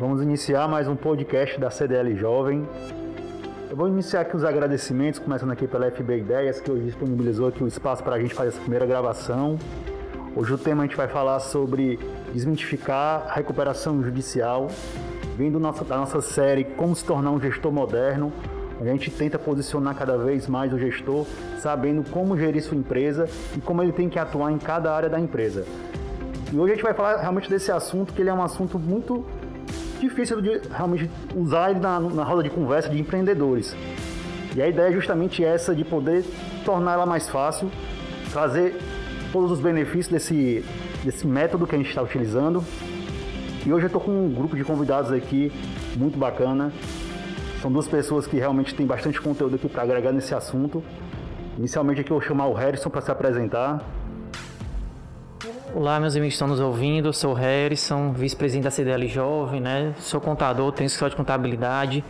Vamos iniciar mais um podcast da CDL Jovem. Eu vou iniciar aqui os agradecimentos, começando aqui pela FB Ideias, que hoje disponibilizou aqui o espaço para a gente fazer essa primeira gravação. Hoje o tema a gente vai falar sobre desmitificar a recuperação judicial, vindo da nossa série Como se tornar um gestor moderno. A gente tenta posicionar cada vez mais o gestor, sabendo como gerir sua empresa e como ele tem que atuar em cada área da empresa. E hoje a gente vai falar realmente desse assunto, que ele é um assunto muito difícil de realmente usar ele na, na roda de conversa de empreendedores. E a ideia é justamente essa de poder tornar ela mais fácil, trazer todos os benefícios desse, desse método que a gente está utilizando. E hoje eu estou com um grupo de convidados aqui muito bacana. São duas pessoas que realmente têm bastante conteúdo aqui para agregar nesse assunto. Inicialmente aqui eu vou chamar o Harrison para se apresentar. Olá, meus amigos que estão nos ouvindo. Eu sou o Harrison, vice-presidente da CDL Jovem, né? Sou contador, tenho escritório de contabilidade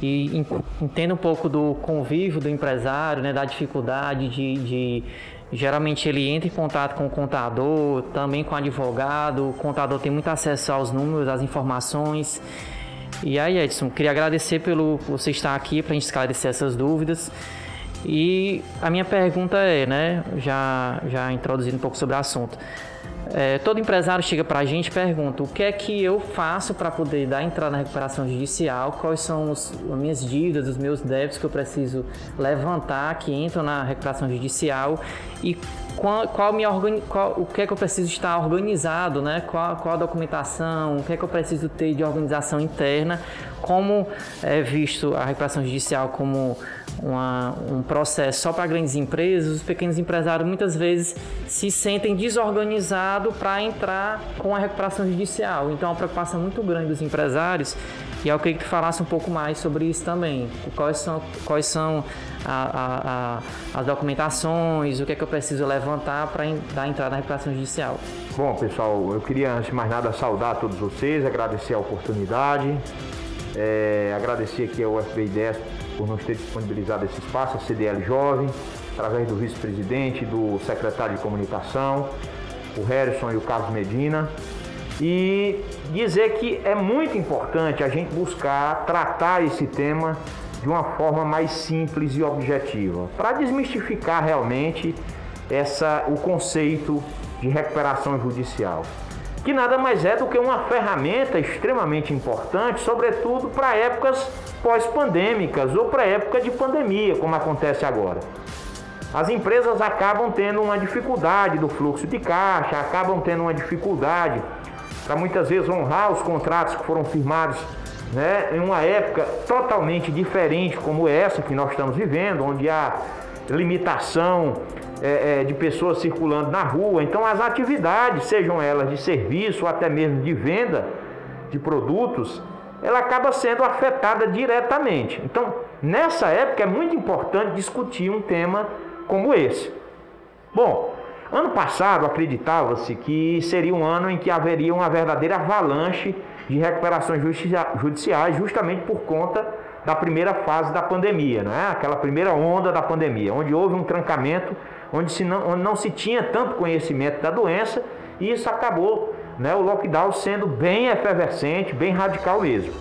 e entendo um pouco do convívio do empresário, né? Da dificuldade de, de Geralmente ele entra em contato com o contador, também com o advogado. O contador tem muito acesso aos números, às informações. E aí, Edson, queria agradecer pelo você estar aqui para a gente esclarecer essas dúvidas. E a minha pergunta é, né, já, já introduzindo um pouco sobre o assunto. É, todo empresário chega para a gente e pergunta o que é que eu faço para poder dar entrada na recuperação judicial, quais são os, as minhas dívidas, os meus débitos que eu preciso levantar que entram na recuperação judicial? E qual, qual, minha qual o que é que eu preciso estar organizado, né? qual, qual a documentação, o que é que eu preciso ter de organização interna, como é visto a recuperação judicial como uma, um processo só para grandes empresas, os pequenos empresários muitas vezes se sentem desorganizados para entrar com a recuperação judicial. Então, é uma preocupação muito grande dos empresários. E eu queria que tu falasse um pouco mais sobre isso também. Quais são, quais são a, a, as documentações, o que é que eu preciso levantar para dar entrada na recuperação judicial. Bom, pessoal, eu queria, antes de mais nada, saudar todos vocês, agradecer a oportunidade, é, agradecer aqui ao FB 10 por nos ter disponibilizado esse espaço, a CDL Jovem, através do vice-presidente, do secretário de comunicação, o Harrison e o Carlos Medina. E dizer que é muito importante a gente buscar tratar esse tema de uma forma mais simples e objetiva, para desmistificar realmente essa, o conceito de recuperação judicial que nada mais é do que uma ferramenta extremamente importante, sobretudo para épocas pós-pandêmicas ou para época de pandemia, como acontece agora. As empresas acabam tendo uma dificuldade do fluxo de caixa, acabam tendo uma dificuldade para muitas vezes honrar os contratos que foram firmados né, em uma época totalmente diferente como essa que nós estamos vivendo, onde há limitação é, é, de pessoas circulando na rua. Então, as atividades, sejam elas de serviço ou até mesmo de venda de produtos, ela acaba sendo afetada diretamente. Então, nessa época é muito importante discutir um tema como esse. Bom, ano passado acreditava-se que seria um ano em que haveria uma verdadeira avalanche de recuperações judiciais, justamente por conta da primeira fase da pandemia, não é? Aquela primeira onda da pandemia, onde houve um trancamento onde, se não, onde não se tinha tanto conhecimento da doença e isso acabou, né, o lockdown sendo bem efervescente, bem radical mesmo.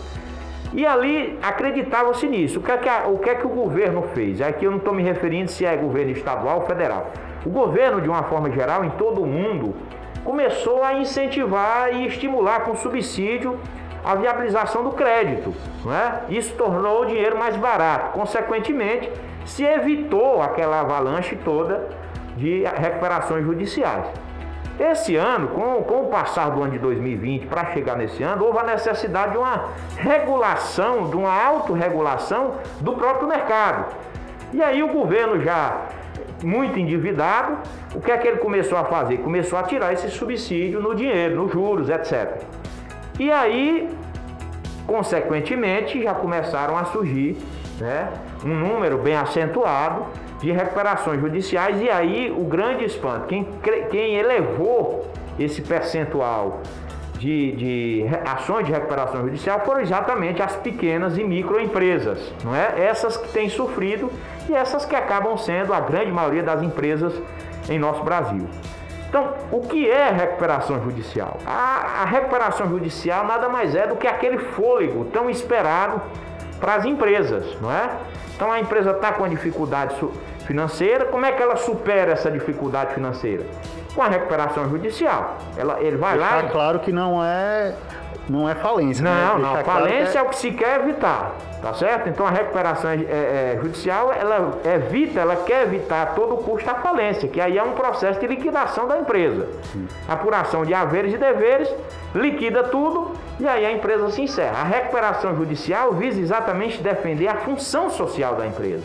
E ali acreditava-se nisso. O que, é que a, o que é que o governo fez? Aqui eu não estou me referindo se é governo estadual ou federal. O governo, de uma forma geral, em todo o mundo, começou a incentivar e estimular com subsídio a viabilização do crédito. É? Isso tornou o dinheiro mais barato. Consequentemente, se evitou aquela avalanche toda de recuperações judiciais. Esse ano, com, com o passar do ano de 2020 para chegar nesse ano, houve a necessidade de uma regulação, de uma autorregulação do próprio mercado. E aí o governo já muito endividado, o que é que ele começou a fazer? Começou a tirar esse subsídio no dinheiro, nos juros, etc. E aí, consequentemente, já começaram a surgir né, um número bem acentuado de recuperações judiciais, e aí o grande espanto, quem, quem elevou esse percentual de, de, ações de recuperação judicial foram exatamente as pequenas e microempresas, não é? Essas que têm sofrido e essas que acabam sendo a grande maioria das empresas em nosso Brasil. Então, o que é recuperação judicial? A, a, recuperação judicial nada mais é do que aquele fôlego tão esperado para as empresas, não é? Então, a empresa está com dificuldade financeira, como é que ela supera essa dificuldade financeira? Com a recuperação judicial. Ela, ele vai Deixar lá. Claro que não é não é falência. Não, né? não. Falência claro é... é o que se quer evitar. Tá certo? Então a recuperação é, é, judicial, ela evita, ela quer evitar a todo custo a falência, que aí é um processo de liquidação da empresa. Sim. Apuração de haveres e deveres, liquida tudo e aí a empresa se encerra. A recuperação judicial visa exatamente defender a função social da empresa.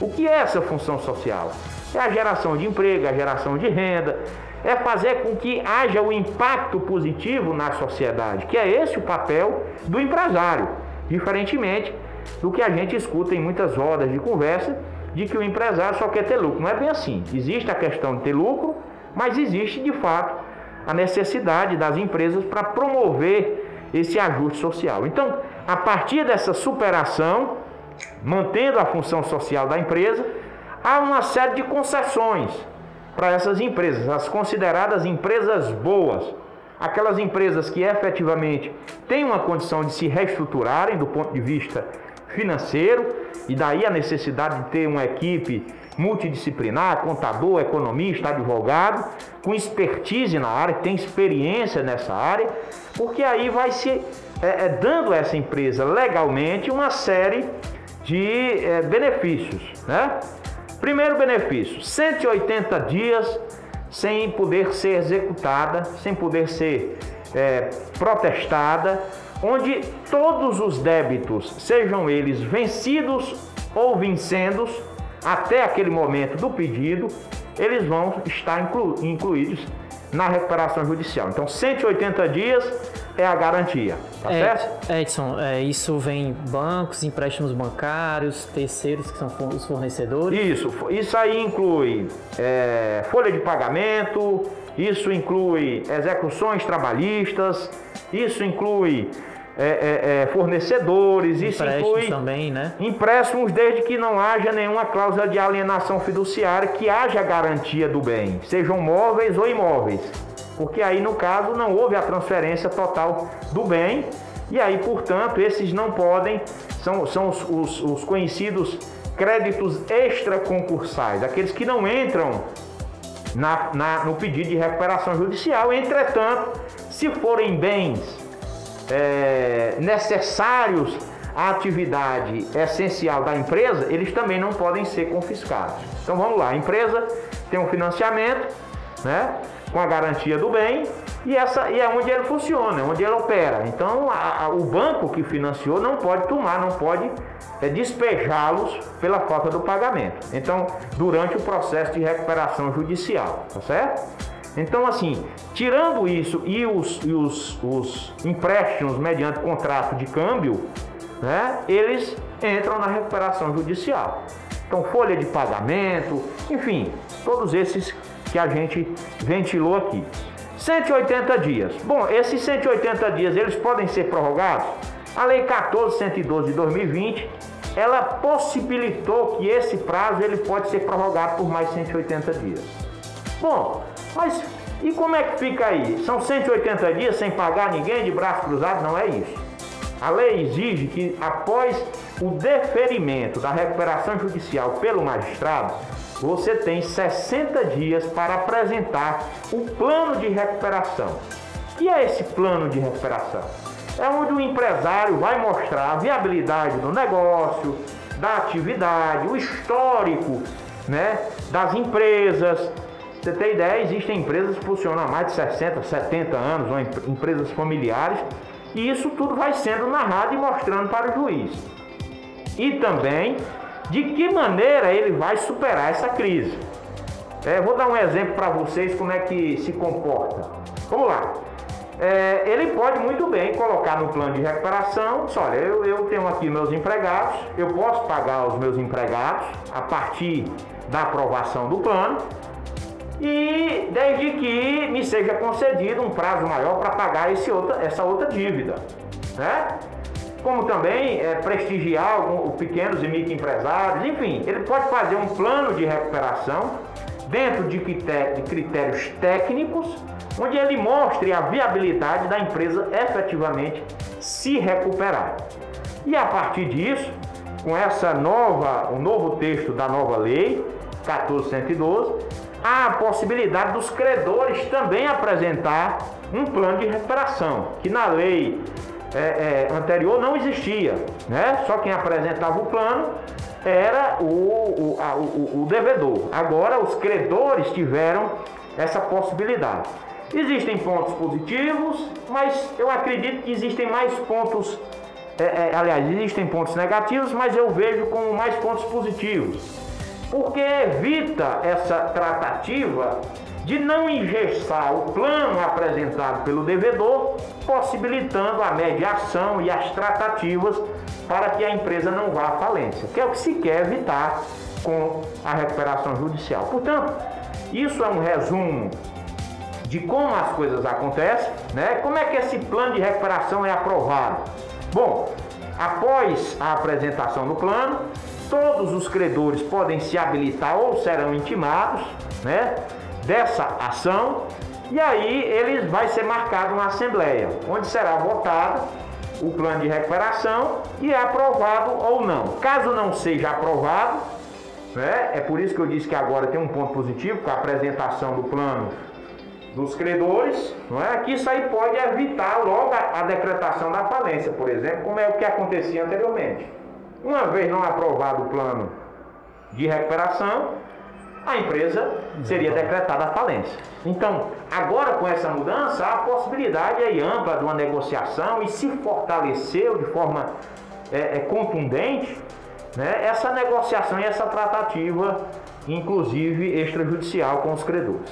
O que é essa função social? É a geração de emprego, a geração de renda, é fazer com que haja o um impacto positivo na sociedade, que é esse o papel do empresário, diferentemente do que a gente escuta em muitas rodas de conversa, de que o empresário só quer ter lucro. Não é bem assim. Existe a questão de ter lucro, mas existe de fato a necessidade das empresas para promover esse ajuste social. Então, a partir dessa superação, mantendo a função social da empresa, há uma série de concessões para essas empresas, as consideradas empresas boas, aquelas empresas que efetivamente têm uma condição de se reestruturarem do ponto de vista financeiro, e daí a necessidade de ter uma equipe multidisciplinar, contador, economista, advogado, com expertise na área, que tem experiência nessa área, porque aí vai se é, é, dando a essa empresa legalmente uma série de é, benefícios. Né? Primeiro benefício: 180 dias sem poder ser executada, sem poder ser é, protestada onde todos os débitos, sejam eles vencidos ou vincendos, até aquele momento do pedido, eles vão estar inclu incluídos na recuperação judicial. Então, 180 dias é a garantia, tá é, certo? Edson, é, isso vem bancos, empréstimos bancários, terceiros que são os fornecedores? Isso, isso aí inclui é, folha de pagamento, isso inclui execuções trabalhistas, isso inclui é, é, é, fornecedores, isso inclui também, né? empréstimos desde que não haja nenhuma cláusula de alienação fiduciária, que haja garantia do bem, sejam móveis ou imóveis. Porque aí, no caso, não houve a transferência total do bem, e aí, portanto, esses não podem, são, são os, os, os conhecidos créditos extraconcursais, aqueles que não entram na, na, no pedido de recuperação judicial, entretanto, se forem bens é, necessários à atividade essencial da empresa, eles também não podem ser confiscados. Então vamos lá, a empresa tem um financiamento, né, com a garantia do bem e essa e é onde ele funciona, é onde ele opera. Então a, a, o banco que financiou não pode tomar, não pode é, despejá-los pela falta do pagamento. Então durante o processo de recuperação judicial, tá certo? Então, assim, tirando isso e os, e os, os empréstimos mediante contrato de câmbio, né, eles entram na recuperação judicial. Então, folha de pagamento, enfim, todos esses que a gente ventilou aqui. 180 dias. Bom, esses 180 dias eles podem ser prorrogados? A Lei 14112 de 2020, ela possibilitou que esse prazo ele pode ser prorrogado por mais 180 dias. Bom, mas e como é que fica aí? São 180 dias sem pagar ninguém de braço cruzado? Não é isso. A lei exige que após o deferimento da recuperação judicial pelo magistrado, você tem 60 dias para apresentar o plano de recuperação. O que é esse plano de recuperação? É onde o empresário vai mostrar a viabilidade do negócio, da atividade, o histórico né, das empresas, você tem ideia, existem empresas que funcionam há mais de 60, 70 anos, ou empresas familiares, e isso tudo vai sendo narrado e mostrando para o juiz. E também de que maneira ele vai superar essa crise. É, vou dar um exemplo para vocês como é que se comporta. Vamos lá. É, ele pode muito bem colocar no plano de recuperação, olha, eu, eu tenho aqui meus empregados, eu posso pagar os meus empregados a partir da aprovação do plano, e desde que me seja concedido um prazo maior para pagar esse outra, essa outra dívida. Né? Como também é, prestigiar os pequenos e microempresários, enfim, ele pode fazer um plano de recuperação dentro de critérios técnicos, onde ele mostre a viabilidade da empresa efetivamente se recuperar. E a partir disso, com essa nova, o novo texto da nova lei 1412, há a possibilidade dos credores também apresentar um plano de recuperação, que na lei é, é, anterior não existia, né? Só quem apresentava o plano era o, o, a, o, o devedor. Agora os credores tiveram essa possibilidade. Existem pontos positivos, mas eu acredito que existem mais pontos, é, é, aliás, existem pontos negativos, mas eu vejo como mais pontos positivos. Porque evita essa tratativa de não engessar o plano apresentado pelo devedor, possibilitando a mediação e as tratativas para que a empresa não vá à falência, que é o que se quer evitar com a recuperação judicial. Portanto, isso é um resumo de como as coisas acontecem, né? Como é que esse plano de recuperação é aprovado? Bom, após a apresentação do plano, todos os credores podem se habilitar ou serão intimados, né? Dessa ação e aí ele vai ser marcado uma assembleia, onde será votado o plano de recuperação e é aprovado ou não. Caso não seja aprovado, né, é por isso que eu disse que agora tem um ponto positivo, com a apresentação do plano dos credores, não é? que isso aí pode evitar logo a, a decretação da falência, por exemplo, como é o que acontecia anteriormente. Uma vez não aprovado o plano de recuperação, a empresa seria decretada a falência. Então, agora com essa mudança, há a possibilidade aí ampla de uma negociação e se fortaleceu de forma é, é, contundente né, essa negociação e essa tratativa, inclusive extrajudicial com os credores.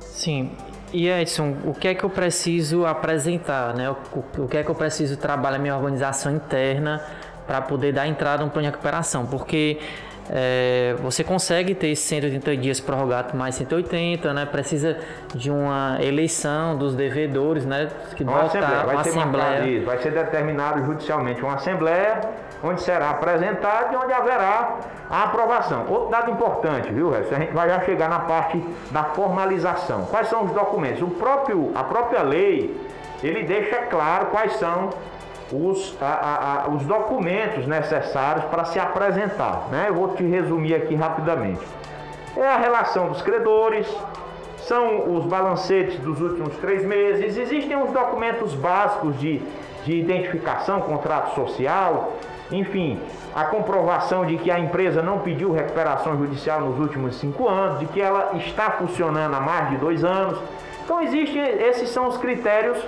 Sim. E Edson, o que é que eu preciso apresentar, né? O, o que é que eu preciso trabalhar minha organização interna para poder dar entrada no plano de recuperação? Porque é, você consegue ter 180 dias prorrogado mais 180, né? Precisa de uma eleição dos devedores, né? Que uma assembleia, vai, uma ser assembleia. Isso, vai ser determinado judicialmente uma assembleia onde será apresentado e onde haverá a aprovação. Outro dado importante, viu, Resto? A gente vai já chegar na parte da formalização. Quais são os documentos? O próprio, a própria lei, ele deixa claro quais são os, a, a, os documentos necessários para se apresentar. Né? Eu vou te resumir aqui rapidamente. É a relação dos credores, são os balancetes dos últimos três meses, existem os documentos básicos de, de identificação, contrato social, enfim, a comprovação de que a empresa não pediu recuperação judicial nos últimos cinco anos, de que ela está funcionando há mais de dois anos. Então, existem, esses são os critérios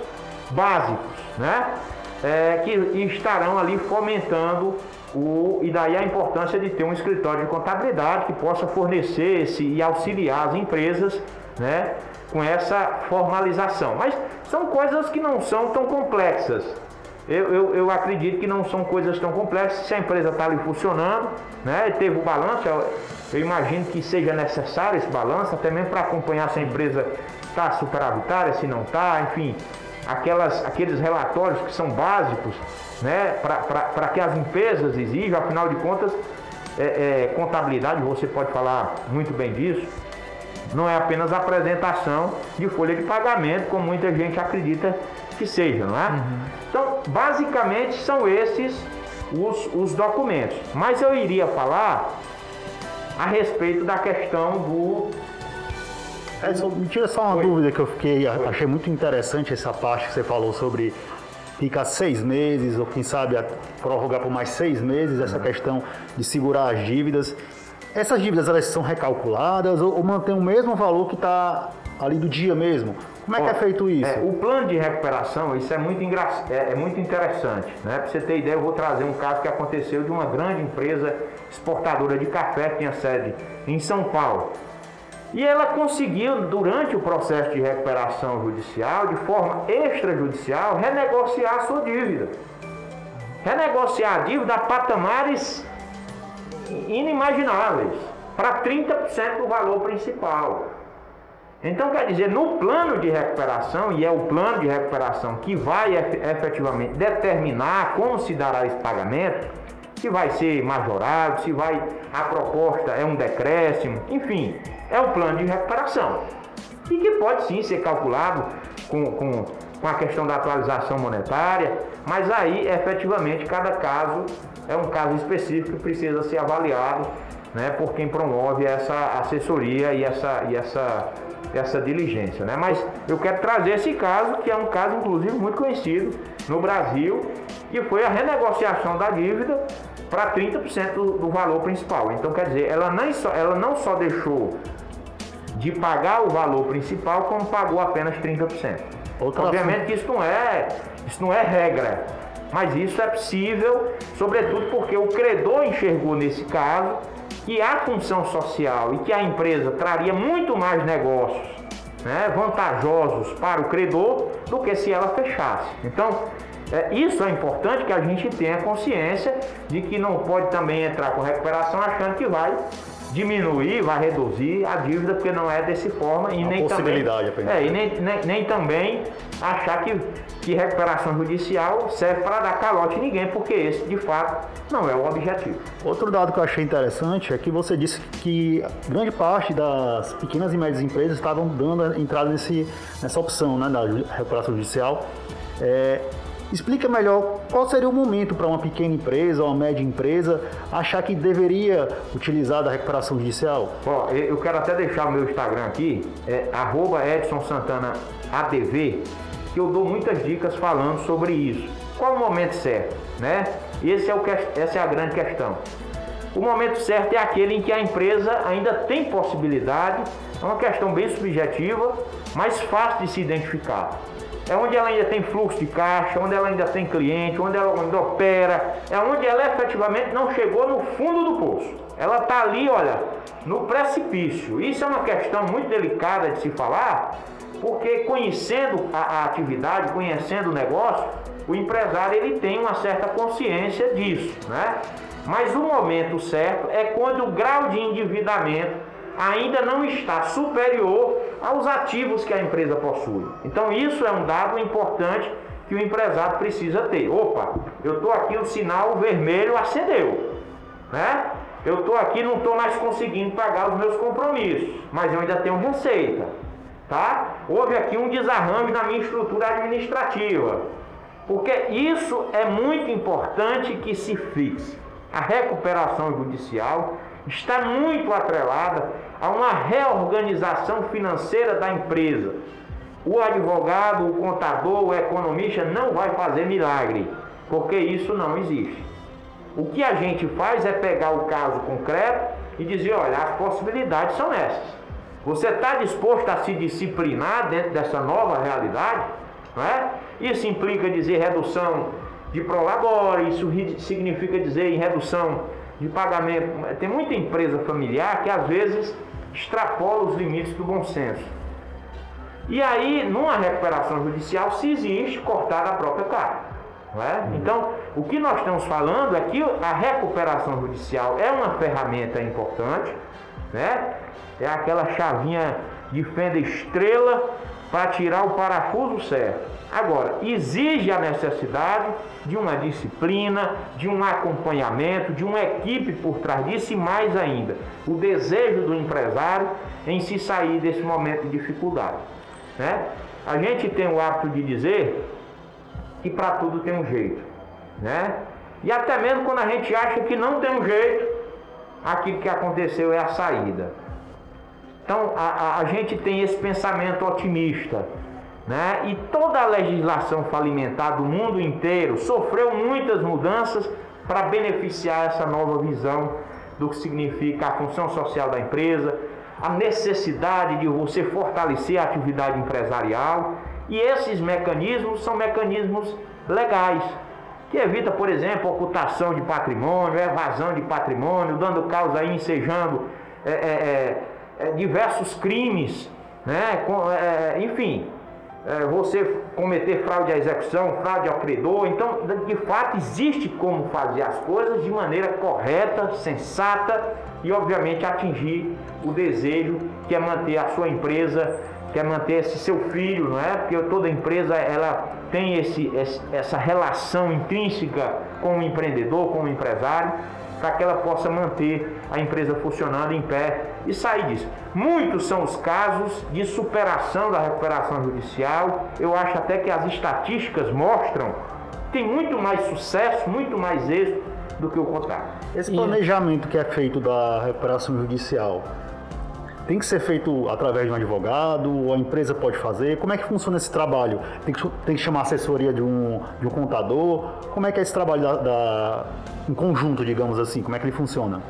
básicos, né? É, que estarão ali fomentando o, e daí a importância de ter um escritório de contabilidade que possa fornecer esse, e auxiliar as empresas né, com essa formalização. Mas são coisas que não são tão complexas. Eu, eu, eu acredito que não são coisas tão complexas. Se a empresa está ali funcionando, né, teve o balanço, eu, eu imagino que seja necessário esse balanço, até mesmo para acompanhar se a empresa está superavitária, se não está, enfim, aquelas, aqueles relatórios que são básicos né, para que as empresas exijam, afinal de contas, é, é, contabilidade, você pode falar muito bem disso, não é apenas apresentação de folha de pagamento, como muita gente acredita que seja, não é? Uhum. Então, basicamente são esses os, os documentos. Mas eu iria falar a respeito da questão do é, só, me tira só uma Oi. dúvida que eu fiquei, Oi. achei muito interessante essa parte que você falou sobre ficar seis meses, ou quem sabe prorrogar por mais seis meses, essa uhum. questão de segurar as dívidas. Essas dívidas elas são recalculadas ou, ou mantém o mesmo valor que está ali do dia mesmo? Como é Bom, que é feito isso? É, o plano de recuperação, isso é muito, engra... é, é muito interessante. Né? Para você ter ideia, eu vou trazer um caso que aconteceu de uma grande empresa exportadora de café que tinha sede em São Paulo. E ela conseguiu, durante o processo de recuperação judicial, de forma extrajudicial, renegociar a sua dívida. Renegociar a dívida a patamares inimagináveis, para 30% do valor principal. Então, quer dizer, no plano de recuperação, e é o plano de recuperação que vai efetivamente determinar como se dará esse pagamento, se vai ser majorado, se vai a proposta é um decréscimo, enfim, é o plano de recuperação. E que pode sim ser calculado com, com, com a questão da atualização monetária, mas aí efetivamente cada caso é um caso específico que precisa ser avaliado né, por quem promove essa assessoria e essa, e essa, essa diligência. Né? Mas eu quero trazer esse caso, que é um caso inclusive muito conhecido no Brasil, que foi a renegociação da dívida para 30% do, valor principal. Então, quer dizer, ela, nem só, ela não só deixou de pagar o valor principal, como pagou apenas 30%. Outra Obviamente que isso não é, isso não é regra, mas isso é possível, sobretudo porque o credor enxergou nesse caso que a função social e que a empresa traria muito mais negócios né, vantajosos para o credor do que se ela fechasse. Então, é, isso é importante que a gente tenha consciência de que não pode também entrar com recuperação achando que vai diminuir, vai reduzir a dívida, porque não é desse forma e nem possibilidade também, é, e nem, nem, nem, também achar que, que recuperação judicial serve para dar calote em ninguém, porque esse de fato não é o objetivo. Outro dado que eu achei interessante é que você disse que grande parte das pequenas e médias empresas estavam dando entrada nesse, nessa opção né, da recuperação judicial. É, Explica melhor qual seria o momento para uma pequena empresa ou uma média empresa achar que deveria utilizar da recuperação judicial? Ó, eu quero até deixar o meu Instagram aqui, é @edsonsantanaadv, que eu dou muitas dicas falando sobre isso. Qual o momento certo, né? Esse é o que, essa é a grande questão. O momento certo é aquele em que a empresa ainda tem possibilidade, é uma questão bem subjetiva, mas fácil de se identificar é onde ela ainda tem fluxo de caixa, onde ela ainda tem cliente, onde ela ainda opera, é onde ela efetivamente não chegou no fundo do poço. Ela está ali, olha, no precipício. Isso é uma questão muito delicada de se falar, porque conhecendo a, a atividade, conhecendo o negócio, o empresário ele tem uma certa consciência disso, né? Mas o momento certo é quando o grau de endividamento ainda não está superior aos ativos que a empresa possui. Então isso é um dado importante que o empresário precisa ter. Opa, eu estou aqui, o sinal vermelho acendeu, né? Eu estou aqui, não estou mais conseguindo pagar os meus compromissos, mas eu ainda tenho receita, tá? Houve aqui um desarranjo na minha estrutura administrativa, porque isso é muito importante que se fixe. A recuperação judicial está muito atrelada a uma reorganização financeira da empresa. O advogado, o contador, o economista não vai fazer milagre, porque isso não existe. O que a gente faz é pegar o caso concreto e dizer: olha, as possibilidades são essas. Você está disposto a se disciplinar dentro dessa nova realidade? Não é? Isso implica dizer redução de prolabore, isso significa dizer em redução de pagamento. Tem muita empresa familiar que às vezes extrapola os limites do bom senso. E aí, numa recuperação judicial, se existe cortar a própria carga. É? Então, o que nós estamos falando é que a recuperação judicial é uma ferramenta importante, né? é aquela chavinha de fenda estrela para tirar o parafuso certo. Agora, exige a necessidade de uma disciplina, de um acompanhamento, de uma equipe por trás disso e mais ainda, o desejo do empresário em se sair desse momento de dificuldade. Né? A gente tem o hábito de dizer que para tudo tem um jeito. Né? E até mesmo quando a gente acha que não tem um jeito, aquilo que aconteceu é a saída. Então a, a, gente tem esse pensamento otimista né? E toda a legislação falimentar do mundo inteiro sofreu muitas mudanças para beneficiar essa nova visão do que significa a função social da empresa, a necessidade de você fortalecer a atividade empresarial. E esses mecanismos são mecanismos legais, que evita, por exemplo, ocultação de patrimônio, evasão de patrimônio, dando causa aí, ensejando é, é, é, diversos crimes, né? É, enfim, é, você cometer fraude à execução, fraude ao credor. Então, de fato, existe como fazer as coisas de maneira correta, sensata e, obviamente, atingir o desejo que é manter a sua empresa quer manter esse seu filho, não é? Porque toda empresa ela tem esse, essa relação intrínseca com o empreendedor, com o empresário, para que ela possa manter a empresa funcionando em pé e sair disso. Muitos são os casos de superação da recuperação judicial. Eu acho até que as estatísticas mostram que tem muito mais sucesso, muito mais êxito do que o contrário. Esse planejamento que é feito da recuperação judicial tem que ser feito através de um advogado, ou a empresa pode fazer? Como é que funciona esse trabalho? Tem que, tem que chamar assessoria de um, de um contador? Como é que é esse trabalho da, da em conjunto, digamos assim? Como é que ele funciona?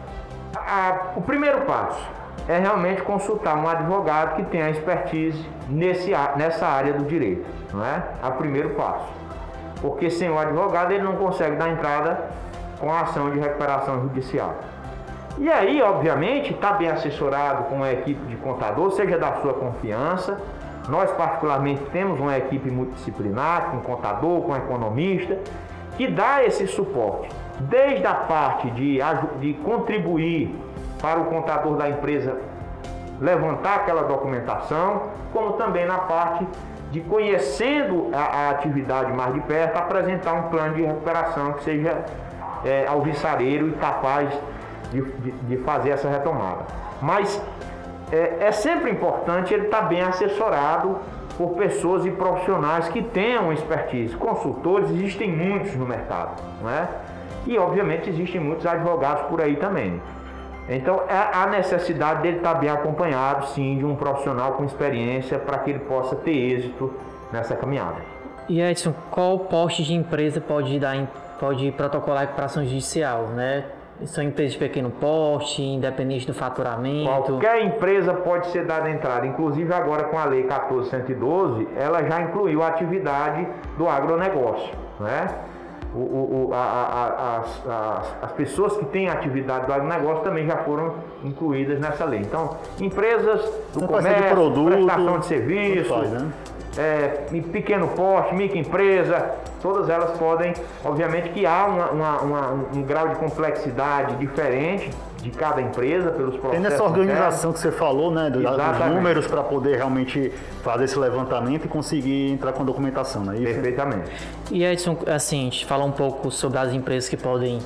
A, o primeiro passo é realmente consultar um advogado que tenha expertise nesse, nessa área do direito, não é? É o primeiro passo. Porque sem o advogado ele não consegue dar entrada com a ação de recuperação judicial. E aí, obviamente, está bem assessorado com uma equipe de contador, seja da sua confiança. Nós, particularmente, temos uma equipe multidisciplinar, com contador, com economista, que dá esse suporte, desde a parte de, de contribuir para o contador da empresa levantar aquela documentação, como também na parte de conhecendo a, a atividade mais de perto, apresentar um plano de recuperação que seja é, alvissareiro e capaz de, de, fazer essa retomada. Mas é, é sempre importante ele estar tá bem assessorado por pessoas e profissionais que tenham expertise. Consultores existem muitos no mercado, não é? E obviamente existem muitos advogados por aí também. Então é a necessidade dele estar tá bem acompanhado, sim, de um profissional com experiência para que ele possa ter êxito nessa caminhada. E Edson, qual poste de empresa pode dar pode protocolar recuperação judicial, né? São empresas de pequeno porte, independente do faturamento. Qualquer empresa pode ser dada entrada. Inclusive agora com a lei 14112, ela já incluiu a atividade do agronegócio, né? O, o, a, a, as, as, as, pessoas que têm atividade do agronegócio também já foram incluídas nessa lei. Então, empresas do Não comércio, de produto, prestação de serviço, faz, né? É, pequeno porte, microempresa, todas elas podem, obviamente que há uma, uma, uma, um grau de complexidade diferente de cada empresa pelos processos. Tem essa organização internos. que você falou, né, dos números para poder realmente fazer esse levantamento e conseguir entrar com a documentação, não é isso? Perfeitamente. E Edson, assim, a gente fala um pouco sobre as empresas que podem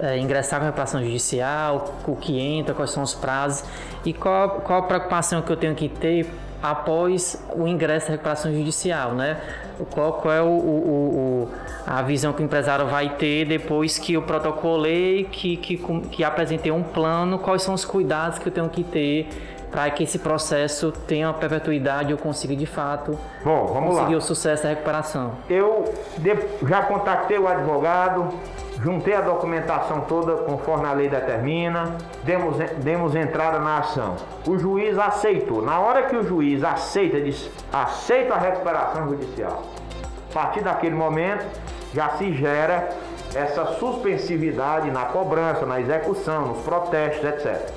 é, ingressar com a recuperação judicial, o que entra, quais são os prazos e qual, qual a preocupação que eu tenho que ter após o ingresso da recuperação judicial, né? Qual, qual é o, o, o, a visão que o empresário vai ter depois que eu protocolei, que, que, que apresentei um plano, quais são os cuidados que eu tenho que ter para que esse processo tenha uma perpetuidade e eu consiga de fato Bom, conseguir lá. o sucesso da recuperação. Eu já contactei o advogado, juntei a documentação toda conforme a lei determina, demos, demos entrada na ação. O juiz aceitou. Na hora que o juiz aceita, diz, aceita a recuperação judicial, a partir daquele momento já se gera essa suspensividade na cobrança, na execução, nos protestos, etc.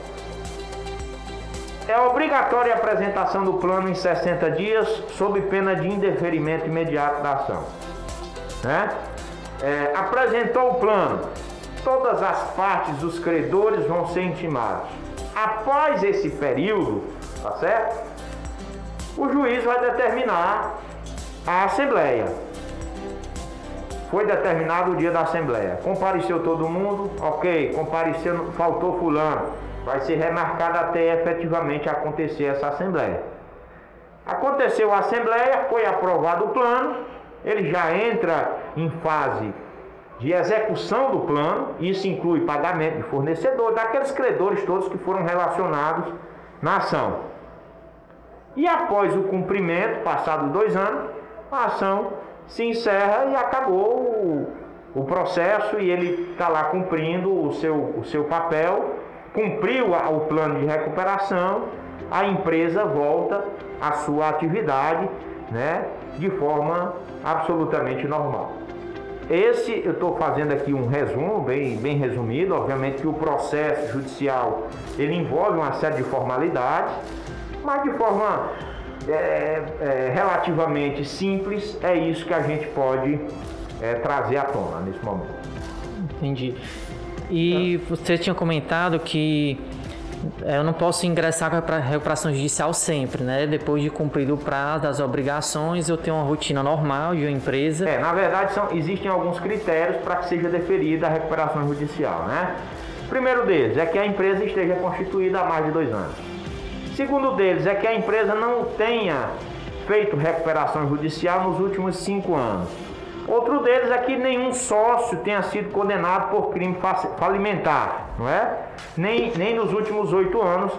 É obrigatória a apresentação do plano em 60 dias, sob pena de indeferimento imediato da ação. Né? É, apresentou o plano, todas as partes dos credores vão ser intimados. Após esse período, tá certo? O juiz vai determinar a assembleia. Foi determinado o dia da assembleia. Compareceu todo mundo, ok. Compareceu, faltou fulano. Vai ser remarcado até efetivamente acontecer essa assembleia. Aconteceu a assembleia, foi aprovado o plano, ele já entra em fase de execução do plano, isso inclui pagamento de fornecedor, daqueles credores todos que foram relacionados na ação. E após o cumprimento, passados dois anos, a ação se encerra e acabou o, o processo e ele está lá cumprindo o seu, o seu papel, cumpriu a, o plano de recuperação, a empresa volta à sua atividade né, de forma absolutamente normal. Esse eu estou fazendo aqui um resumo bem, bem resumido. Obviamente que o processo judicial ele envolve uma série de formalidades, mas de forma é, é, relativamente simples é isso que a gente pode é, trazer à tona nesse momento. Entendi. E você tinha comentado que eu não posso ingressar para recuperação judicial sempre, né? Depois de cumprido o prazo das obrigações, eu tenho uma rotina normal de uma empresa. É, na verdade, são, existem alguns critérios para que seja deferida a recuperação judicial, né? Primeiro deles é que a empresa esteja constituída há mais de dois anos. Segundo deles é que a empresa não tenha feito recuperação judicial nos últimos cinco anos. Outro deles é que nenhum sócio tenha sido condenado por crime falimentar, não é? Nem, nem nos últimos oito anos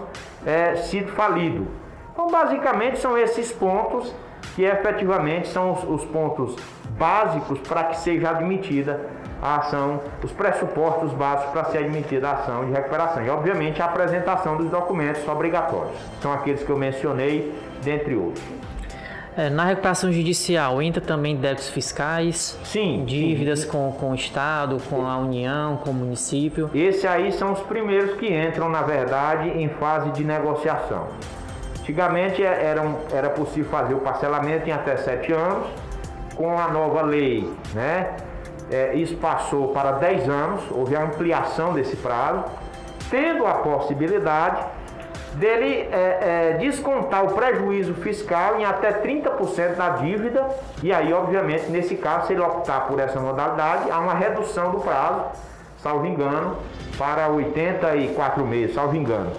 é, sido falido. Então, basicamente, são esses pontos que efetivamente são os, os pontos básicos para que seja admitida a ação, os pressupostos básicos para ser admitida a ação de recuperação. E, obviamente, a apresentação dos documentos obrigatórios. São aqueles que eu mencionei, dentre outros. É, na recuperação judicial, entra também débitos fiscais? Sim. Dívidas sim. Com, com o Estado, com a União, com o município? Esses aí são os primeiros que entram, na verdade, em fase de negociação. Antigamente é, era, era possível fazer o parcelamento em até sete anos. Com a nova lei, né? É, isso passou para 10 anos, houve a ampliação desse prazo, tendo a possibilidade dele é, é, descontar o prejuízo fiscal em até 30% da dívida, e aí, obviamente, nesse caso, se ele optar por essa modalidade, há uma redução do prazo, salvo engano, para 84 meses, salvo engano.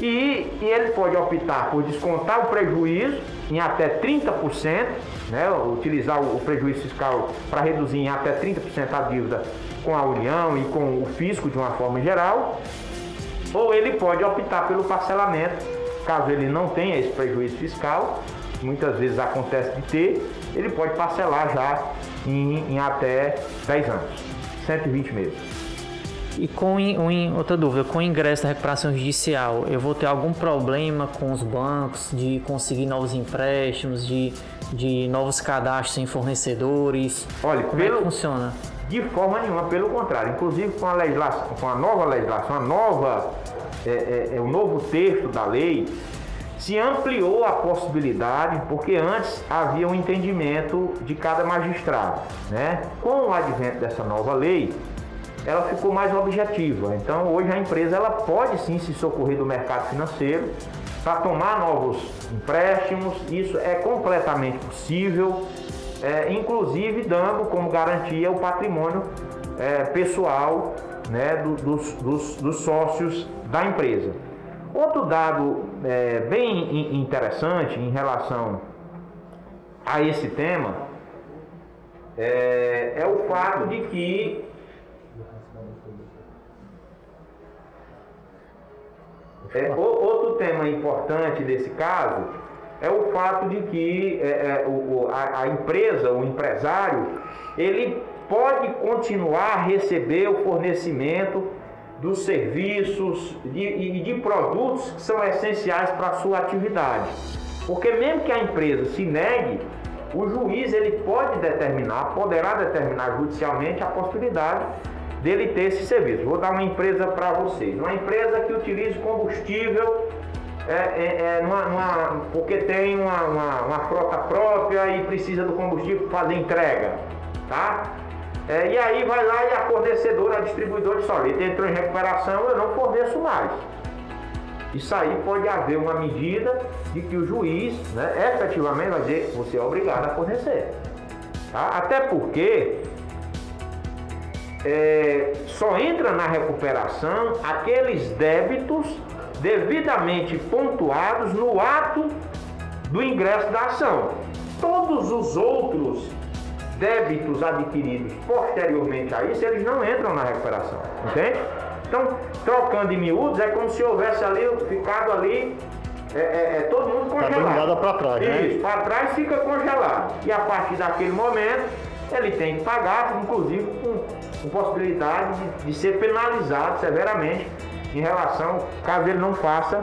E, e ele pode optar por descontar o prejuízo em até 30%, né, utilizar o prejuízo fiscal para reduzir em até 30% a dívida com a União e com o fisco de uma forma geral, ou ele pode optar pelo parcelamento, caso ele não tenha esse prejuízo fiscal, muitas vezes acontece de ter, ele pode parcelar já em, em até 10 anos, 120 meses. E com outra dúvida, com o ingresso da recuperação judicial, eu vou ter algum problema com os bancos de conseguir novos empréstimos, de, de novos cadastros em fornecedores? Olha, como pelo, é que funciona? De forma nenhuma, pelo contrário. Inclusive com a legislação, com a nova legislação, a nova, é, é, é, o novo texto da lei, se ampliou a possibilidade, porque antes havia um entendimento de cada magistrado. Né? Com o advento dessa nova lei, ela ficou mais objetiva. Então hoje a empresa ela pode sim se socorrer do mercado financeiro para tomar novos empréstimos. Isso é completamente possível é, inclusive dando como garantia o patrimônio é, pessoal né, do, dos, dos, dos, sócios da empresa. Outro dado é, bem interessante em relação a esse tema é, é o fato de que é, outro tema importante desse caso é o fato de que é, é, o, a, a, empresa, o empresário, ele pode continuar a receber o fornecimento dos serviços e de, de, produtos que são essenciais para a sua atividade. Porque mesmo que a empresa se negue, o juiz ele pode determinar, poderá determinar judicialmente a possibilidade dele ter esse serviço. Vou dar uma empresa para vocês. Uma empresa que utilize combustível é, é, é numa, numa, porque tem uma, uma, uma, frota própria e precisa do combustível para fazer entrega, tá? É, e aí vai lá e a fornecedora, a distribuidora diz, olha, entrou em recuperação, eu não forneço mais. Isso aí pode haver uma medida de que o juiz, né, efetivamente vai dizer, você é obrigado a fornecer. Tá? Até porque é, só entra na recuperação aqueles débitos devidamente pontuados no ato do ingresso da ação. Todos os outros débitos adquiridos posteriormente a isso, eles não entram na recuperação, entende? Então, trocando em miúdos, é como se houvesse ali, ficado ali, é, é, é todo mundo tá congelado. para trás, né? Isso, para trás fica congelado. E a partir daquele momento, ele tem que pagar, inclusive com, com possibilidade de, de ser penalizado severamente em relação, caso ele não faça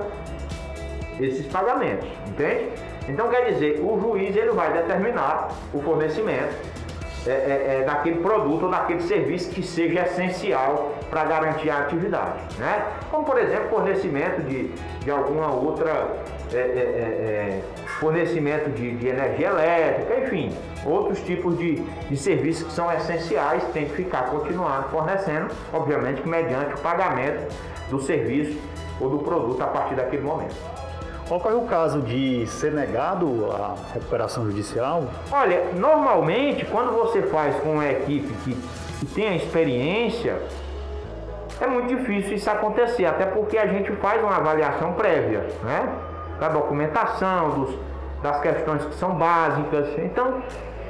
esses pagamentos, entende? Então quer dizer, o juiz ele vai determinar o fornecimento é, é, é, daquele produto ou daquele serviço que seja essencial para garantir a atividade, né? Como por exemplo fornecimento de, de alguma outra é, é, é, fornecimento de, de, energia elétrica, enfim, outros tipos de, de serviços que são essenciais tem que ficar continuando fornecendo, obviamente mediante o pagamento do serviço ou do produto a partir daquele momento. Ocorre o caso de ser negado a recuperação judicial? Olha, normalmente quando você faz com uma equipe que, que tem a experiência, é muito difícil isso acontecer, até porque a gente faz uma avaliação prévia, né? Da documentação, dos, das questões que são básicas. Então,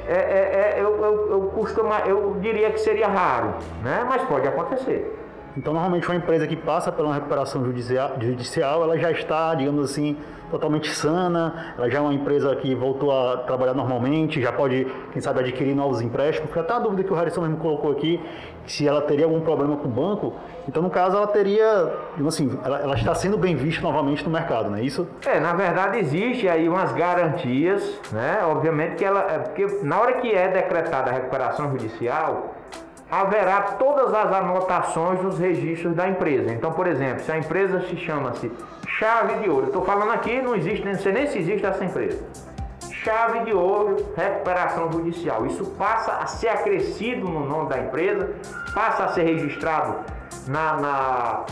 é, é, é, eu, eu, eu, costumo, eu diria que seria raro, né? Mas pode acontecer. Então, normalmente, uma empresa que passa por uma recuperação judicial, ela já está, digamos assim, totalmente sana, ela já é uma empresa que voltou a trabalhar normalmente, já pode, quem sabe, adquirir novos empréstimos. Porque até a dúvida que o Harrison mesmo colocou aqui, se ela teria algum problema com o banco, então, no caso, ela teria, digamos assim, ela, ela está sendo bem vista novamente no mercado, não é isso? É, na verdade, existe aí umas garantias, né? Obviamente que ela, é porque na hora que é decretada a recuperação judicial, haverá todas as anotações nos registros da empresa. Então, por exemplo, se a empresa se chama-se Chave de Ouro, estou falando aqui, não existe, não sei nem se existe essa empresa. Chave de Ouro, recuperação judicial. Isso passa a ser acrescido no nome da empresa, passa a ser registrado na, na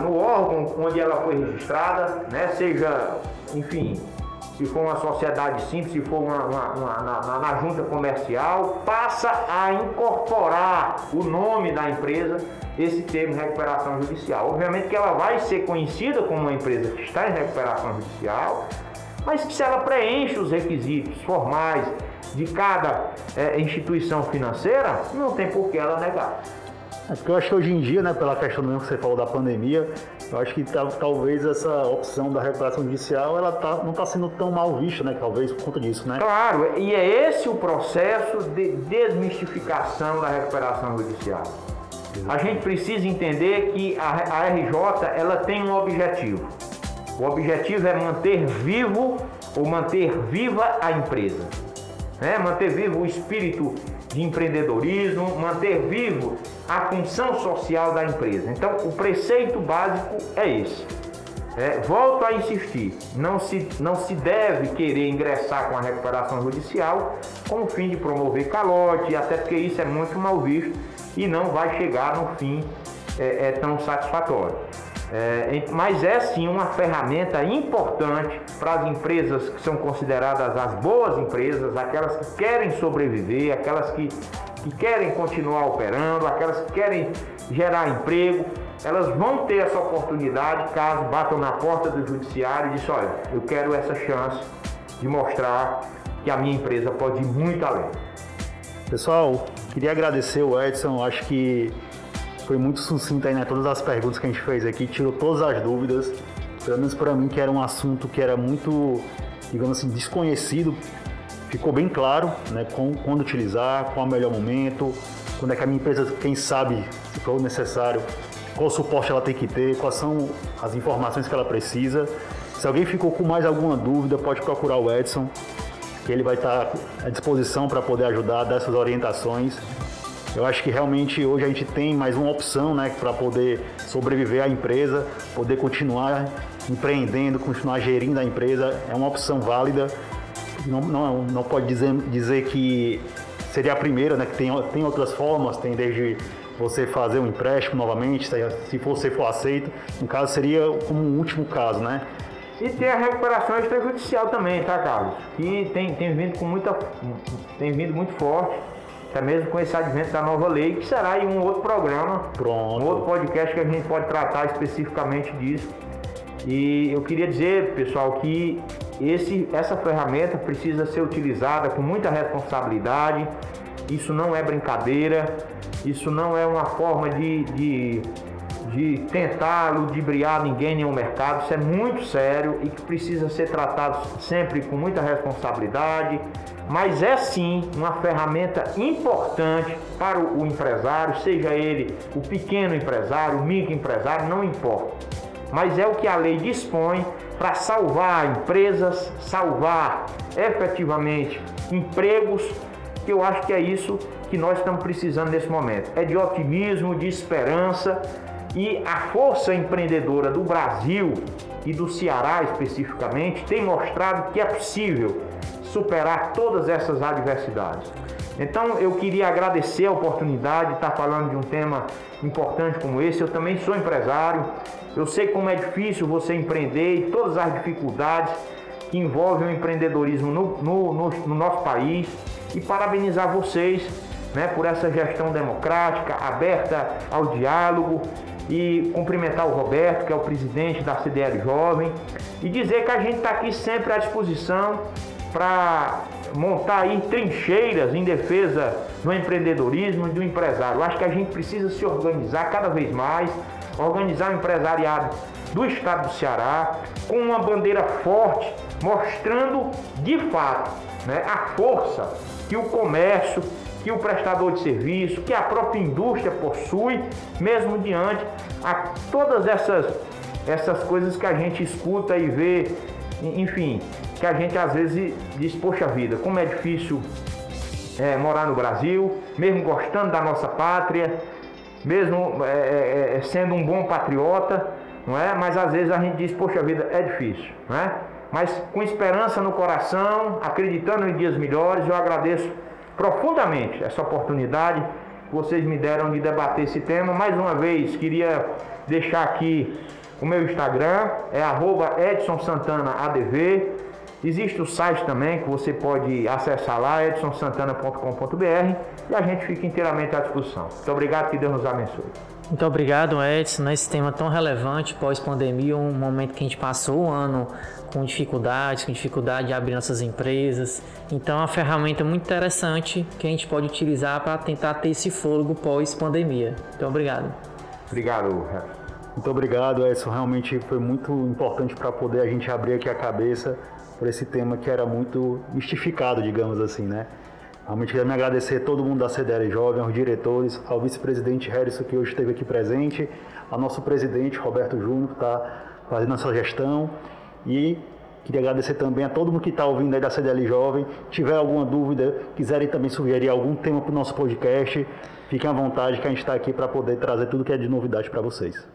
no órgão onde ela foi registrada, né? seja, enfim, se for uma sociedade simples, se for uma, uma, uma na, na, junta comercial, passa a incorporar o nome da empresa esse termo recuperação judicial. Obviamente que ela vai ser conhecida como uma empresa que está em recuperação judicial, mas que se ela preenche os requisitos formais de cada é, instituição financeira, não tem por que ela negar. É porque eu acho que hoje em dia, né, pela questão mesmo que você falou da pandemia, eu acho que talvez essa opção da recuperação judicial ela tá, não está sendo tão mal vista, né? Talvez por conta disso, né? Claro, e é esse o processo de desmistificação da recuperação judicial. A gente precisa entender que a, a RJ ela tem um objetivo. O objetivo é manter vivo ou manter viva a empresa. Né? Manter vivo o espírito de empreendedorismo, manter vivo a função social da empresa. Então, o preceito básico é esse. É, volto a insistir, não se, não se deve querer ingressar com a recuperação judicial com o fim de promover calote, até porque isso é muito mal visto e não vai chegar no fim é, é tão satisfatório. É, mas é sim uma ferramenta importante para as empresas que são consideradas as boas empresas, aquelas que querem sobreviver, aquelas que, que querem continuar operando, aquelas que querem gerar emprego. Elas vão ter essa oportunidade caso batam na porta do judiciário e dizem: olha, eu quero essa chance de mostrar que a minha empresa pode ir muito além. Pessoal, queria agradecer o Edson, acho que foi muito sucinto aí, né? Todas as perguntas que a gente fez aqui, tirou todas as dúvidas. Pelo menos para mim, que era um assunto que era muito, digamos assim, desconhecido. Ficou bem claro, né? Com, quando utilizar, qual é o melhor momento, quando é que a minha empresa, quem sabe, se for necessário, qual suporte ela tem que ter, quais são as informações que ela precisa. Se alguém ficou com mais alguma dúvida, pode procurar o Edson, que ele vai estar à disposição para poder ajudar, dar essas orientações. Eu acho que realmente hoje a gente tem mais uma opção né, para poder sobreviver à empresa, poder continuar empreendendo, continuar gerindo a empresa. É uma opção válida. Não, não, não pode dizer, dizer que seria a primeira, né, que tem, tem outras formas, tem desde você fazer um empréstimo novamente, se você for aceito. No caso, seria como um último caso, né? E tem a recuperação extrajudicial também, tá, Carlos? Que tem, tem vindo com muita. tem vindo muito forte até mesmo com esse advento da nova lei, que será em um outro programa, Pronto. um outro podcast que a gente pode tratar especificamente disso. E eu queria dizer, pessoal, que esse, essa ferramenta precisa ser utilizada com muita responsabilidade. Isso não é brincadeira, isso não é uma forma de, de, de tentar ludibriar ninguém nem o mercado. Isso é muito sério e que precisa ser tratado sempre com muita responsabilidade, mas é sim uma ferramenta importante para o empresário, seja ele o pequeno empresário, o microempresário, não importa. Mas é o que a lei dispõe para salvar empresas, salvar efetivamente empregos, que eu acho que é isso que nós estamos precisando nesse momento. É de otimismo, de esperança e a força empreendedora do Brasil e do Ceará especificamente tem mostrado que é possível superar todas essas adversidades. Então eu queria agradecer a oportunidade de estar falando de um tema importante como esse. Eu também sou empresário Eu sei como é difícil você empreender e todas as dificuldades que envolvem o empreendedorismo no, no, no, no nosso país e parabenizar vocês né, por essa gestão democrática, aberta ao diálogo e cumprimentar o Roberto, que é o presidente da CDL Jovem, e dizer que a gente está aqui sempre à disposição para montar aí trincheiras em defesa do empreendedorismo e do empresário. Eu acho que a gente precisa se organizar cada vez mais, organizar o empresariado do estado do Ceará com uma bandeira forte, mostrando de fato né, a força que o comércio, que o prestador de serviço, que a própria indústria possui, mesmo diante a todas essas, essas coisas que a gente escuta e vê, enfim, que a gente às vezes diz, poxa vida, como é difícil é, morar no Brasil, mesmo gostando da nossa pátria, mesmo é, é, é, sendo um bom patriota, não é? Mas às vezes a gente diz, poxa vida, é difícil, não é? Mas com esperança no coração, acreditando em dias melhores, eu agradeço profundamente essa oportunidade que vocês me deram de debater esse tema. Mais uma vez, queria deixar aqui o meu Instagram, é arroba Edson Santana ADV. Existe o site também que você pode acessar lá, edsonsantana.com.br e a gente fica inteiramente à disposição. Muito obrigado, que Deus nos abençoe. Muito obrigado, Edson, nesse tema tão relevante pós-pandemia, um momento que a gente passou o ano com dificuldades, com dificuldade de abrir nossas empresas. Então, é uma ferramenta muito interessante que a gente pode utilizar para tentar ter esse fôlego pós-pandemia. Então, obrigado. Obrigado, Muito obrigado, Edson. Realmente foi muito importante para poder a gente abrir aqui a cabeça por esse tema que era muito mistificado, digamos assim, né? Realmente queria me agradecer a todo mundo da CDL Jovem, aos diretores, ao vice-presidente Harrison, que hoje esteve aqui presente, ao nosso presidente Roberto Júnior, que está fazendo essa gestão, e queria agradecer também a todo mundo que está ouvindo aí da CDL Jovem. Tiver alguma dúvida, quiserem também sugerir algum tema para o nosso podcast, fiquem à vontade que a gente está aqui para poder trazer tudo que é de novidade para vocês.